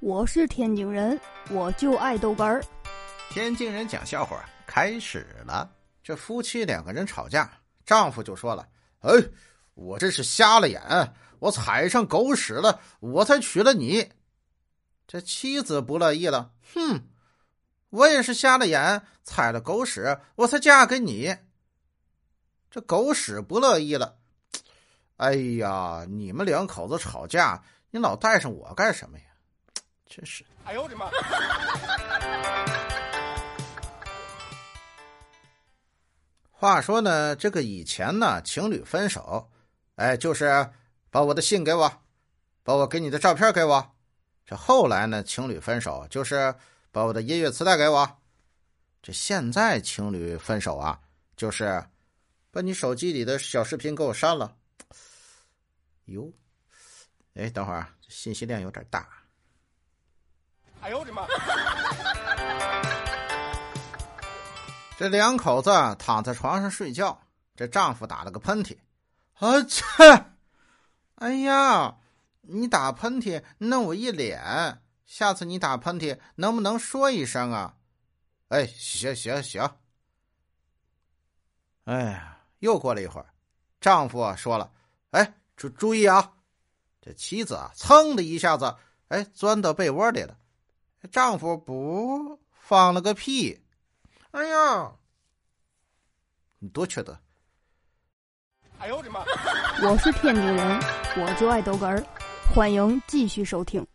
我是天津人，我就爱豆干儿。天津人讲笑话开始了。这夫妻两个人吵架，丈夫就说了：“哎，我这是瞎了眼，我踩上狗屎了，我才娶了你。”这妻子不乐意了：“哼，我也是瞎了眼，踩了狗屎，我才嫁给你。”这狗屎不乐意了：“哎呀，你们两口子吵架，你老带上我干什么呀？”真是！哎呦我的妈！话说呢，这个以前呢，情侣分手，哎，就是把我的信给我，把我给你的照片给我。这后来呢，情侣分手就是把我的音乐磁带给我。这现在情侣分手啊，就是把你手机里的小视频给我删了。哟，哎，等会儿，信息量有点大。哎呦我的妈！这两口子躺在床上睡觉，这丈夫打了个喷嚏，啊切！哎呀，你打喷嚏弄我一脸，下次你打喷嚏能不能说一声啊？哎，行行行。哎呀，又过了一会儿，丈夫说了：“哎，注注意啊！”这妻子啊，噌的一下子，哎，钻到被窝里了。丈夫不放了个屁，哎呀，你多缺德！哎呦我的妈！我是天津人，我就爱逗哏儿，欢迎继续收听。